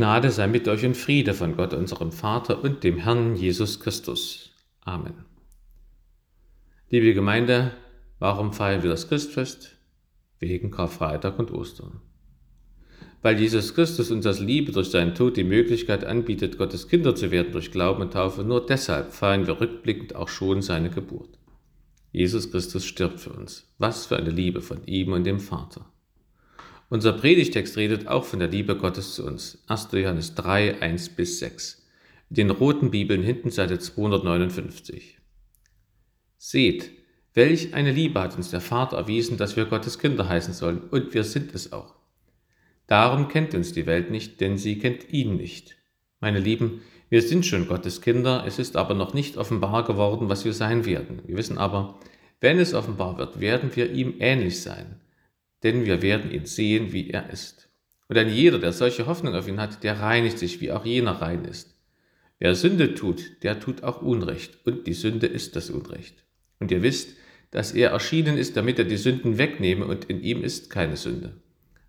Gnade sei mit euch und Friede von Gott, unserem Vater und dem Herrn Jesus Christus. Amen. Liebe Gemeinde, warum feiern wir das Christfest? Wegen Karfreitag und Ostern. Weil Jesus Christus uns als Liebe durch seinen Tod die Möglichkeit anbietet, Gottes Kinder zu werden durch Glauben und Taufe, nur deshalb feiern wir rückblickend auch schon seine Geburt. Jesus Christus stirbt für uns. Was für eine Liebe von ihm und dem Vater. Unser Predigtext redet auch von der Liebe Gottes zu uns. 1. Johannes 3, 1 bis 6. In den roten Bibeln hinten Seite 259. Seht, welch eine Liebe hat uns der Vater erwiesen, dass wir Gottes Kinder heißen sollen, und wir sind es auch. Darum kennt uns die Welt nicht, denn sie kennt ihn nicht. Meine Lieben, wir sind schon Gottes Kinder, es ist aber noch nicht offenbar geworden, was wir sein werden. Wir wissen aber, wenn es offenbar wird, werden wir ihm ähnlich sein, denn wir werden ihn sehen, wie er ist. Und ein jeder, der solche Hoffnung auf ihn hat, der reinigt sich, wie auch jener rein ist. Wer Sünde tut, der tut auch Unrecht, und die Sünde ist das Unrecht. Und ihr wisst, dass er erschienen ist, damit er die Sünden wegnehme, und in ihm ist keine Sünde.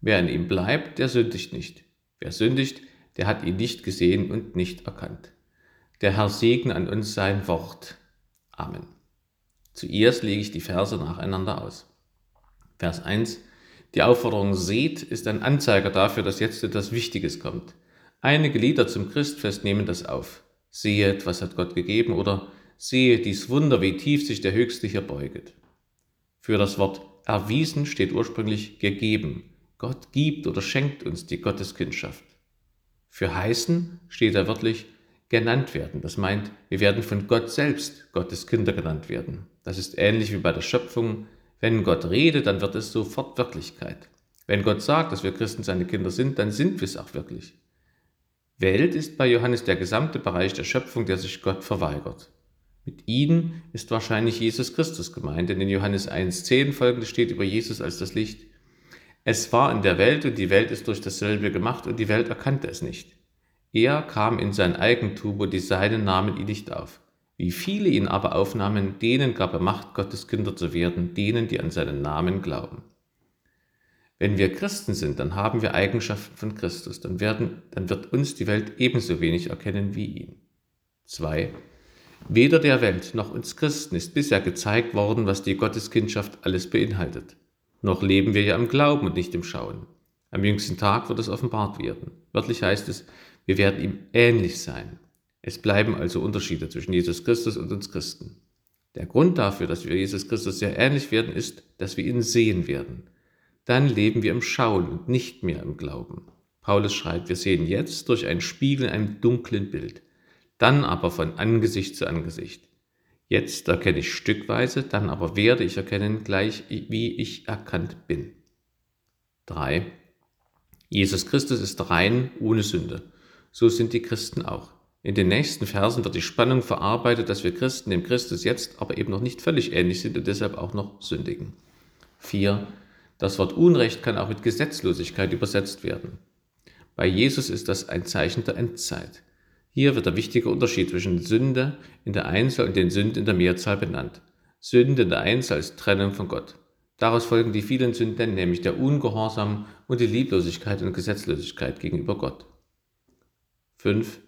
Wer in ihm bleibt, der sündigt nicht. Wer sündigt, der hat ihn nicht gesehen und nicht erkannt. Der Herr segne an uns sein Wort. Amen. Zuerst lege ich die Verse nacheinander aus. Vers 1. Die Aufforderung seht ist ein Anzeiger dafür, dass jetzt etwas Wichtiges kommt. Einige Lieder zum Christfest nehmen das auf. Sehet, was hat Gott gegeben oder sehe dies Wunder, wie tief sich der Höchste hier beuget. Für das Wort erwiesen steht ursprünglich gegeben. Gott gibt oder schenkt uns die Gotteskindschaft. Für heißen steht da wörtlich genannt werden. Das meint, wir werden von Gott selbst Gottes Kinder genannt werden. Das ist ähnlich wie bei der Schöpfung. Wenn Gott redet, dann wird es sofort Wirklichkeit. Wenn Gott sagt, dass wir Christen seine Kinder sind, dann sind wir es auch wirklich. Welt ist bei Johannes der gesamte Bereich der Schöpfung, der sich Gott verweigert. Mit ihnen ist wahrscheinlich Jesus Christus gemeint, denn in Johannes 1.10 folgendes steht über Jesus als das Licht. Es war in der Welt und die Welt ist durch dasselbe gemacht und die Welt erkannte es nicht. Er kam in sein Eigentum und die Seinen nahmen ihn nicht auf. Wie viele ihn aber aufnahmen, denen gab er Macht, Gottes Kinder zu werden, denen, die an seinen Namen glauben. Wenn wir Christen sind, dann haben wir Eigenschaften von Christus, dann, werden, dann wird uns die Welt ebenso wenig erkennen wie ihn. 2. Weder der Welt noch uns Christen ist bisher gezeigt worden, was die Gotteskindschaft alles beinhaltet. Noch leben wir ja im Glauben und nicht im Schauen. Am jüngsten Tag wird es offenbart werden. Wörtlich heißt es, wir werden ihm ähnlich sein. Es bleiben also Unterschiede zwischen Jesus Christus und uns Christen. Der Grund dafür, dass wir Jesus Christus sehr ähnlich werden, ist, dass wir ihn sehen werden. Dann leben wir im Schauen und nicht mehr im Glauben. Paulus schreibt, wir sehen jetzt durch einen Spiegel in einem dunklen Bild, dann aber von Angesicht zu Angesicht. Jetzt erkenne ich stückweise, dann aber werde ich erkennen, gleich wie ich erkannt bin. 3. Jesus Christus ist rein ohne Sünde. So sind die Christen auch. In den nächsten Versen wird die Spannung verarbeitet, dass wir Christen dem Christus jetzt aber eben noch nicht völlig ähnlich sind und deshalb auch noch sündigen. 4. Das Wort Unrecht kann auch mit Gesetzlosigkeit übersetzt werden. Bei Jesus ist das ein Zeichen der Endzeit. Hier wird der wichtige Unterschied zwischen Sünde in der Einzahl und den Sünden in der Mehrzahl benannt. Sünde in der Einzahl ist Trennung von Gott. Daraus folgen die vielen Sünden, nämlich der Ungehorsam und die Lieblosigkeit und Gesetzlosigkeit gegenüber Gott. 5.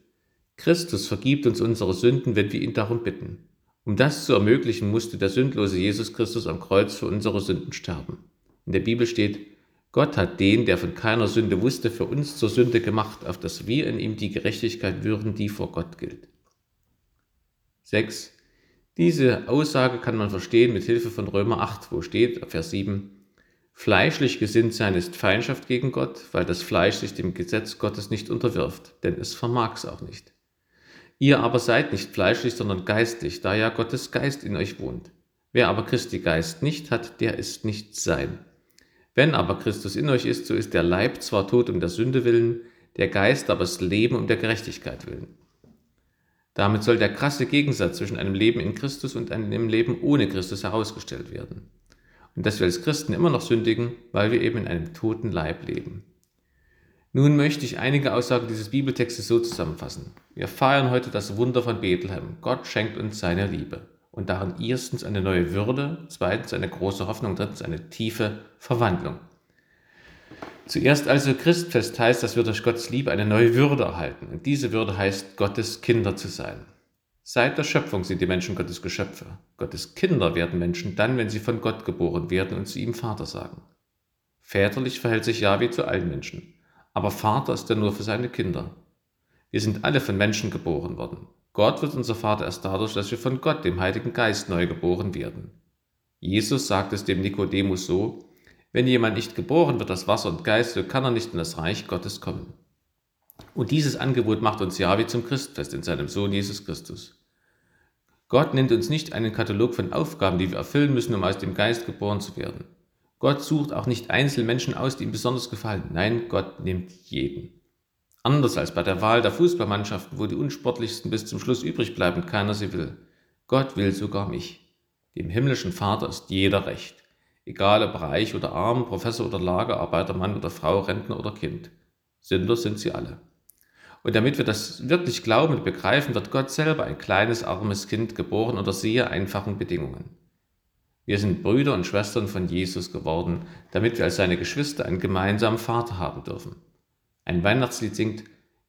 Christus vergibt uns unsere Sünden, wenn wir ihn darum bitten. Um das zu ermöglichen, musste der sündlose Jesus Christus am Kreuz für unsere Sünden sterben. In der Bibel steht, Gott hat den, der von keiner Sünde wusste, für uns zur Sünde gemacht, auf dass wir in ihm die Gerechtigkeit würden, die vor Gott gilt. 6. Diese Aussage kann man verstehen mit Hilfe von Römer 8, wo steht, Vers 7, Fleischlich gesinnt sein ist Feindschaft gegen Gott, weil das Fleisch sich dem Gesetz Gottes nicht unterwirft, denn es vermag's auch nicht. Ihr aber seid nicht fleischlich, sondern geistlich, da ja Gottes Geist in euch wohnt. Wer aber Christi Geist nicht hat, der ist nicht sein. Wenn aber Christus in euch ist, so ist der Leib zwar tot um der Sünde willen, der Geist aber das Leben um der Gerechtigkeit willen. Damit soll der krasse Gegensatz zwischen einem Leben in Christus und einem Leben ohne Christus herausgestellt werden. Und dass wir als Christen immer noch sündigen, weil wir eben in einem toten Leib leben. Nun möchte ich einige Aussagen dieses Bibeltextes so zusammenfassen. Wir feiern heute das Wunder von Bethlehem. Gott schenkt uns seine Liebe und darin erstens eine neue Würde, zweitens eine große Hoffnung, drittens eine tiefe Verwandlung. Zuerst also Christfest heißt, dass wir durch Gottes Liebe eine neue Würde erhalten. Und diese Würde heißt, Gottes Kinder zu sein. Seit der Schöpfung sind die Menschen Gottes Geschöpfe. Gottes Kinder werden Menschen dann, wenn sie von Gott geboren werden und zu ihm Vater sagen. Väterlich verhält sich Yahweh zu allen Menschen, aber Vater ist er nur für seine Kinder. Wir sind alle von Menschen geboren worden. Gott wird unser Vater erst dadurch, dass wir von Gott, dem Heiligen Geist, neu geboren werden. Jesus sagt es dem Nikodemus so, wenn jemand nicht geboren wird aus Wasser und Geist, so kann er nicht in das Reich Gottes kommen. Und dieses Angebot macht uns Jahwe zum Christfest in seinem Sohn Jesus Christus. Gott nennt uns nicht einen Katalog von Aufgaben, die wir erfüllen müssen, um aus dem Geist geboren zu werden. Gott sucht auch nicht Einzelmenschen aus, die ihm besonders gefallen. Nein, Gott nimmt jeden. Anders als bei der Wahl der Fußballmannschaften, wo die Unsportlichsten bis zum Schluss übrig bleiben, keiner sie will. Gott will sogar mich. Dem himmlischen Vater ist jeder recht egal ob reich oder arm, Professor oder Lagerarbeiter, Mann oder Frau, Rentner oder Kind. Sünder sind sie alle. Und damit wir das wirklich glauben und begreifen, wird Gott selber ein kleines, armes Kind geboren unter sehr einfachen Bedingungen. Wir sind Brüder und Schwestern von Jesus geworden, damit wir als seine Geschwister einen gemeinsamen Vater haben dürfen. Ein Weihnachtslied singt,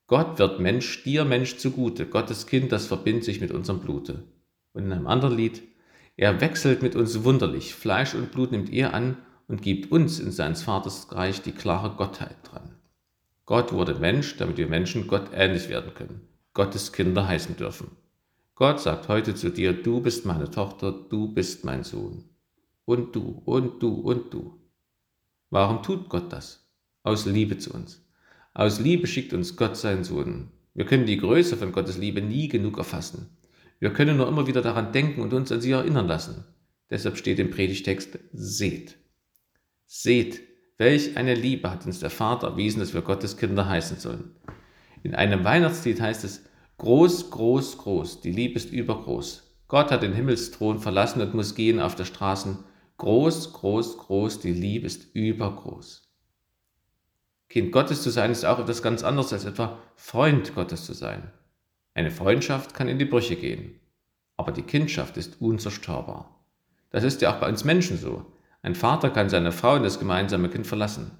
Gott wird Mensch, dir Mensch zugute, Gottes Kind, das verbindet sich mit unserem Blute. Und in einem anderen Lied, er wechselt mit uns wunderlich. Fleisch und Blut nimmt er an und gibt uns in seines Vaters Reich die klare Gottheit dran. Gott wurde Mensch, damit wir Menschen Gott ähnlich werden können, Gottes Kinder heißen dürfen. Gott sagt heute zu dir, du bist meine Tochter, du bist mein Sohn. Und du, und du, und du. Warum tut Gott das? Aus Liebe zu uns. Aus Liebe schickt uns Gott seinen Sohn. Wir können die Größe von Gottes Liebe nie genug erfassen. Wir können nur immer wieder daran denken und uns an sie erinnern lassen. Deshalb steht im Predigtext, seht. Seht, welch eine Liebe hat uns der Vater erwiesen, dass wir Gottes Kinder heißen sollen. In einem Weihnachtslied heißt es, groß, groß, groß, die Liebe ist übergroß. Gott hat den Himmelsthron verlassen und muss gehen auf der Straßen. Groß, groß, groß, die Liebe ist übergroß. Kind Gottes zu sein ist auch etwas ganz anderes als etwa Freund Gottes zu sein. Eine Freundschaft kann in die Brüche gehen, aber die Kindschaft ist unzerstörbar. Das ist ja auch bei uns Menschen so. Ein Vater kann seine Frau und das gemeinsame Kind verlassen.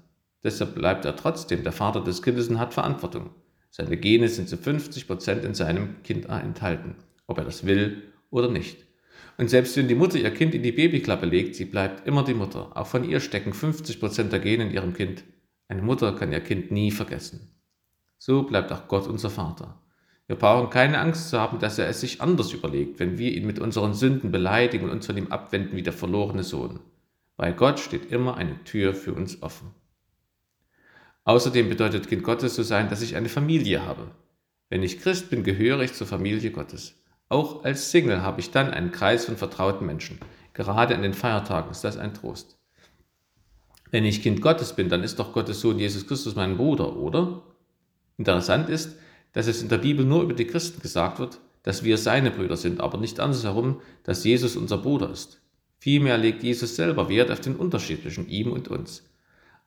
Deshalb bleibt er trotzdem der Vater des Kindes und hat Verantwortung. Seine Gene sind zu 50 Prozent in seinem Kind enthalten, ob er das will oder nicht. Und selbst wenn die Mutter ihr Kind in die Babyklappe legt, sie bleibt immer die Mutter. Auch von ihr stecken 50 Prozent der Gene in ihrem Kind. Eine Mutter kann ihr Kind nie vergessen. So bleibt auch Gott unser Vater. Wir brauchen keine Angst zu haben, dass er es sich anders überlegt, wenn wir ihn mit unseren Sünden beleidigen und uns von ihm abwenden wie der verlorene Sohn. Bei Gott steht immer eine Tür für uns offen. Außerdem bedeutet Kind Gottes zu sein, dass ich eine Familie habe. Wenn ich Christ bin, gehöre ich zur Familie Gottes. Auch als Single habe ich dann einen Kreis von vertrauten Menschen. Gerade an den Feiertagen ist das ein Trost. Wenn ich Kind Gottes bin, dann ist doch Gottes Sohn Jesus Christus mein Bruder, oder? Interessant ist, dass es in der Bibel nur über die Christen gesagt wird, dass wir seine Brüder sind, aber nicht andersherum, dass Jesus unser Bruder ist. Vielmehr legt Jesus selber Wert auf den Unterschied zwischen ihm und uns.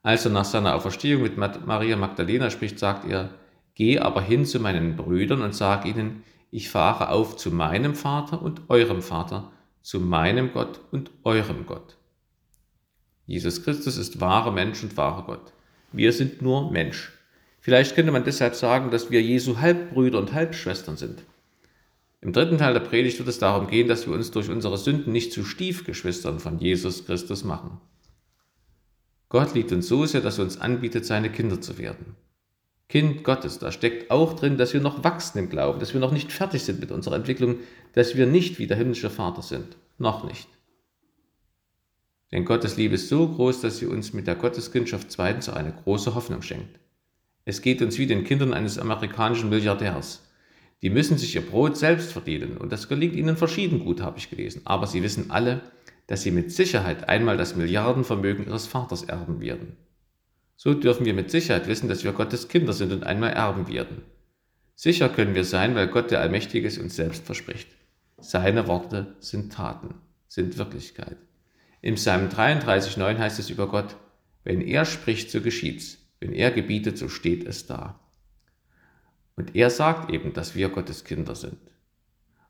Als er nach seiner Auferstehung mit Maria Magdalena spricht, sagt er, Geh aber hin zu meinen Brüdern und sag ihnen, ich fahre auf zu meinem Vater und eurem Vater, zu meinem Gott und eurem Gott. Jesus Christus ist wahrer Mensch und wahrer Gott. Wir sind nur Mensch. Vielleicht könnte man deshalb sagen, dass wir Jesu Halbbrüder und Halbschwestern sind. Im dritten Teil der Predigt wird es darum gehen, dass wir uns durch unsere Sünden nicht zu Stiefgeschwistern von Jesus Christus machen. Gott liebt uns so sehr, dass er uns anbietet, seine Kinder zu werden. Kind Gottes, da steckt auch drin, dass wir noch wachsen im Glauben, dass wir noch nicht fertig sind mit unserer Entwicklung, dass wir nicht wie der himmlische Vater sind. Noch nicht. Denn Gottes Liebe ist so groß, dass sie uns mit der Gotteskindschaft zweitens eine große Hoffnung schenkt. Es geht uns wie den Kindern eines amerikanischen Milliardärs. Die müssen sich ihr Brot selbst verdienen und das gelingt ihnen verschieden gut, habe ich gelesen. Aber sie wissen alle, dass sie mit Sicherheit einmal das Milliardenvermögen ihres Vaters erben werden. So dürfen wir mit Sicherheit wissen, dass wir Gottes Kinder sind und einmal erben werden. Sicher können wir sein, weil Gott der Allmächtige es uns selbst verspricht. Seine Worte sind Taten, sind Wirklichkeit. Im Psalm 33,9 heißt es über Gott, wenn er spricht, so geschieht's. Wenn er gebietet, so steht es da. Und er sagt eben, dass wir Gottes Kinder sind.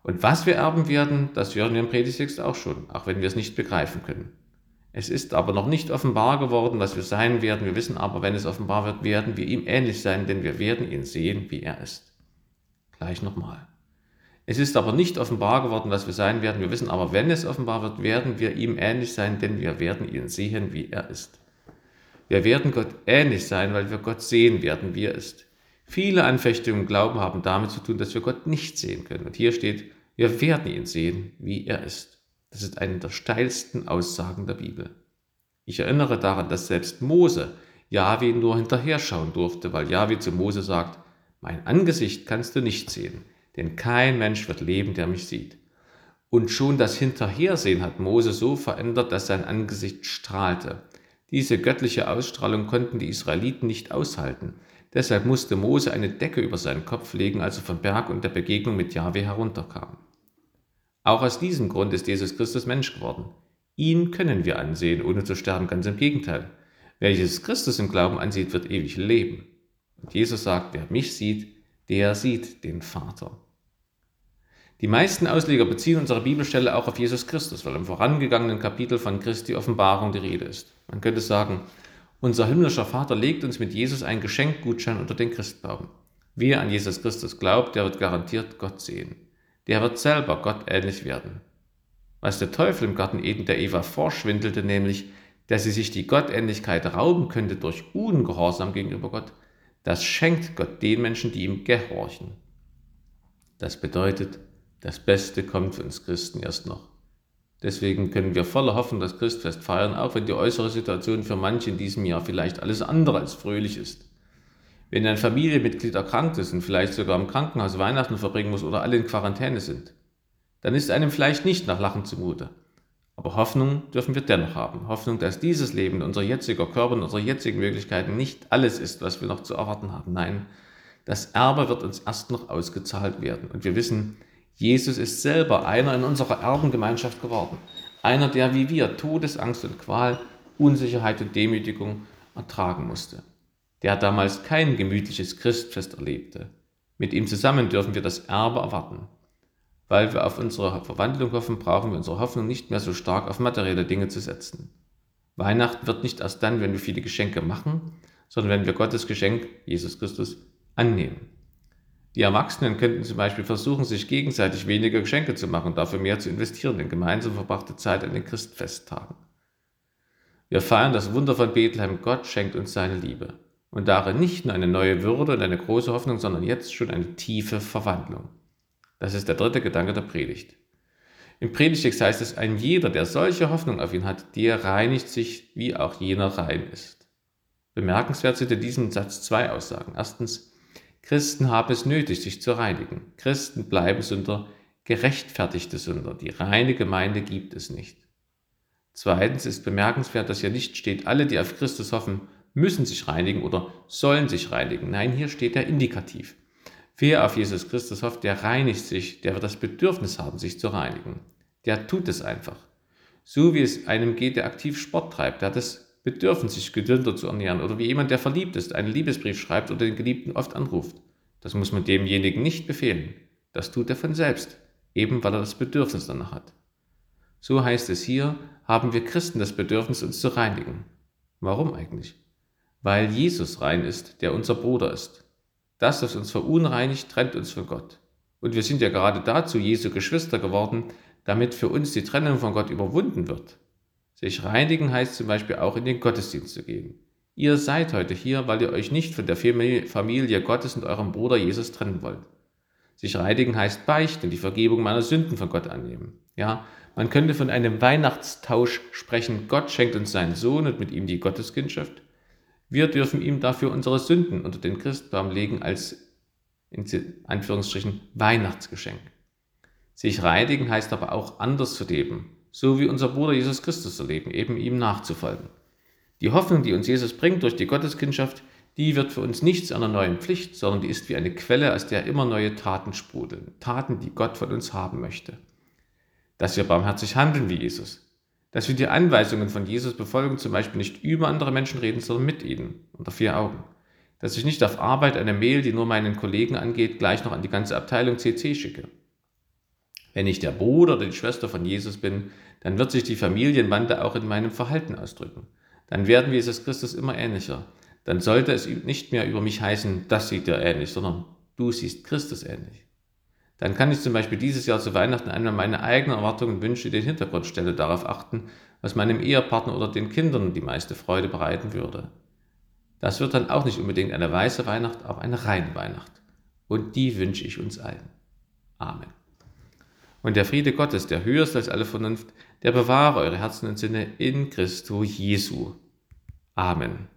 Und was wir erben werden, das hören wir im Predigtext auch schon, auch wenn wir es nicht begreifen können. Es ist aber noch nicht offenbar geworden, was wir sein werden. Wir wissen aber, wenn es offenbar wird, werden wir ihm ähnlich sein, denn wir werden ihn sehen, wie er ist. Gleich nochmal. Es ist aber nicht offenbar geworden, was wir sein werden. Wir wissen aber, wenn es offenbar wird, werden wir ihm ähnlich sein, denn wir werden ihn sehen, wie er ist. Wir werden Gott ähnlich sein, weil wir Gott sehen werden, wie er ist. Viele Anfechtungen im Glauben haben damit zu tun, dass wir Gott nicht sehen können. Und hier steht, wir werden ihn sehen, wie er ist. Das ist eine der steilsten Aussagen der Bibel. Ich erinnere daran, dass selbst Mose Jahwe nur hinterher schauen durfte, weil Jahwe zu Mose sagt, mein Angesicht kannst du nicht sehen, denn kein Mensch wird leben, der mich sieht. Und schon das Hinterhersehen hat Mose so verändert, dass sein Angesicht strahlte. Diese göttliche Ausstrahlung konnten die Israeliten nicht aushalten. Deshalb musste Mose eine Decke über seinen Kopf legen, als er vom Berg und der Begegnung mit Jahwe herunterkam. Auch aus diesem Grund ist Jesus Christus Mensch geworden. Ihn können wir ansehen, ohne zu sterben, ganz im Gegenteil. Wer Jesus Christus im Glauben ansieht, wird ewig leben. Und Jesus sagt, wer mich sieht, der sieht den Vater. Die meisten Ausleger beziehen unsere Bibelstelle auch auf Jesus Christus, weil im vorangegangenen Kapitel von Christi Offenbarung die Rede ist. Man könnte sagen, unser himmlischer Vater legt uns mit Jesus einen Geschenkgutschein unter den Christbaum. Wer an Jesus Christus glaubt, der wird garantiert Gott sehen der wird selber Gott ähnlich werden. Was der Teufel im Garten Eden der Eva vorschwindelte, nämlich, dass sie sich die Gottähnlichkeit rauben könnte durch Ungehorsam gegenüber Gott, das schenkt Gott den Menschen, die ihm gehorchen. Das bedeutet, das Beste kommt für uns Christen erst noch. Deswegen können wir voller Hoffnung das Christfest feiern, auch wenn die äußere Situation für manche in diesem Jahr vielleicht alles andere als fröhlich ist. Wenn ein Familienmitglied erkrankt ist und vielleicht sogar im Krankenhaus Weihnachten verbringen muss oder alle in Quarantäne sind, dann ist einem vielleicht nicht nach Lachen zumute. Aber Hoffnung dürfen wir dennoch haben. Hoffnung, dass dieses Leben, unser jetziger Körper und unsere jetzigen Möglichkeiten nicht alles ist, was wir noch zu erwarten haben. Nein, das Erbe wird uns erst noch ausgezahlt werden. Und wir wissen, Jesus ist selber einer in unserer Erbengemeinschaft geworden. Einer, der wie wir Todesangst und Qual, Unsicherheit und Demütigung ertragen musste der damals kein gemütliches Christfest erlebte. Mit ihm zusammen dürfen wir das Erbe erwarten. Weil wir auf unsere Verwandlung hoffen, brauchen wir unsere Hoffnung nicht mehr so stark auf materielle Dinge zu setzen. Weihnachten wird nicht erst dann, wenn wir viele Geschenke machen, sondern wenn wir Gottes Geschenk, Jesus Christus, annehmen. Die Erwachsenen könnten zum Beispiel versuchen, sich gegenseitig weniger Geschenke zu machen und dafür mehr zu investieren in gemeinsam verbrachte Zeit an den Christfesttagen. Wir feiern das Wunder von Bethlehem. Gott schenkt uns seine Liebe und darin nicht nur eine neue Würde und eine große Hoffnung, sondern jetzt schon eine tiefe Verwandlung. Das ist der dritte Gedanke der Predigt. Im Predigtext heißt es, ein jeder, der solche Hoffnung auf ihn hat, der reinigt sich, wie auch jener rein ist. Bemerkenswert sind in diesem Satz zwei Aussagen. Erstens, Christen haben es nötig, sich zu reinigen. Christen bleiben Sünder, gerechtfertigte Sünder. Die reine Gemeinde gibt es nicht. Zweitens ist bemerkenswert, dass hier nicht steht, alle, die auf Christus hoffen, müssen sich reinigen oder sollen sich reinigen. Nein, hier steht der Indikativ. Wer auf Jesus Christus hofft, der reinigt sich, der wird das Bedürfnis haben, sich zu reinigen. Der tut es einfach. So wie es einem geht, der aktiv Sport treibt, der hat das Bedürfnis, sich gesünder zu ernähren. Oder wie jemand, der verliebt ist, einen Liebesbrief schreibt oder den Geliebten oft anruft. Das muss man demjenigen nicht befehlen. Das tut er von selbst, eben weil er das Bedürfnis danach hat. So heißt es hier, haben wir Christen das Bedürfnis, uns zu reinigen. Warum eigentlich? Weil Jesus rein ist, der unser Bruder ist. Das, was uns verunreinigt, trennt uns von Gott. Und wir sind ja gerade dazu Jesu Geschwister geworden, damit für uns die Trennung von Gott überwunden wird. Sich reinigen heißt zum Beispiel auch in den Gottesdienst zu gehen. Ihr seid heute hier, weil ihr euch nicht von der Familie Gottes und eurem Bruder Jesus trennen wollt. Sich reinigen heißt beichten, die Vergebung meiner Sünden von Gott annehmen. Ja, man könnte von einem Weihnachtstausch sprechen. Gott schenkt uns seinen Sohn und mit ihm die Gotteskindschaft. Wir dürfen ihm dafür unsere Sünden unter den Christbaum legen als in Anführungsstrichen Weihnachtsgeschenk. Sich reinigen heißt aber auch anders zu leben, so wie unser Bruder Jesus Christus zu leben, eben ihm nachzufolgen. Die Hoffnung, die uns Jesus bringt durch die Gotteskindschaft, die wird für uns nicht zu einer neuen Pflicht, sondern die ist wie eine Quelle, aus der immer neue Taten sprudeln. Taten, die Gott von uns haben möchte. Dass wir barmherzig handeln wie Jesus, dass wir die Anweisungen von Jesus befolgen, zum Beispiel nicht über andere Menschen reden, sondern mit ihnen, unter vier Augen. Dass ich nicht auf Arbeit eine Mail, die nur meinen Kollegen angeht, gleich noch an die ganze Abteilung CC schicke. Wenn ich der Bruder oder die Schwester von Jesus bin, dann wird sich die Familienwande auch in meinem Verhalten ausdrücken. Dann werden wir Jesus Christus immer ähnlicher. Dann sollte es nicht mehr über mich heißen, das sieht dir ähnlich, sondern du siehst Christus ähnlich. Dann kann ich zum Beispiel dieses Jahr zu Weihnachten einmal meine eigenen Erwartungen und Wünsche in den Hintergrund stellen, darauf achten, was meinem Ehepartner oder den Kindern die meiste Freude bereiten würde. Das wird dann auch nicht unbedingt eine weiße Weihnacht, aber eine reine Weihnacht. Und die wünsche ich uns allen. Amen. Und der Friede Gottes, der höher ist als alle Vernunft, der bewahre eure Herzen und Sinne in Christo Jesu. Amen.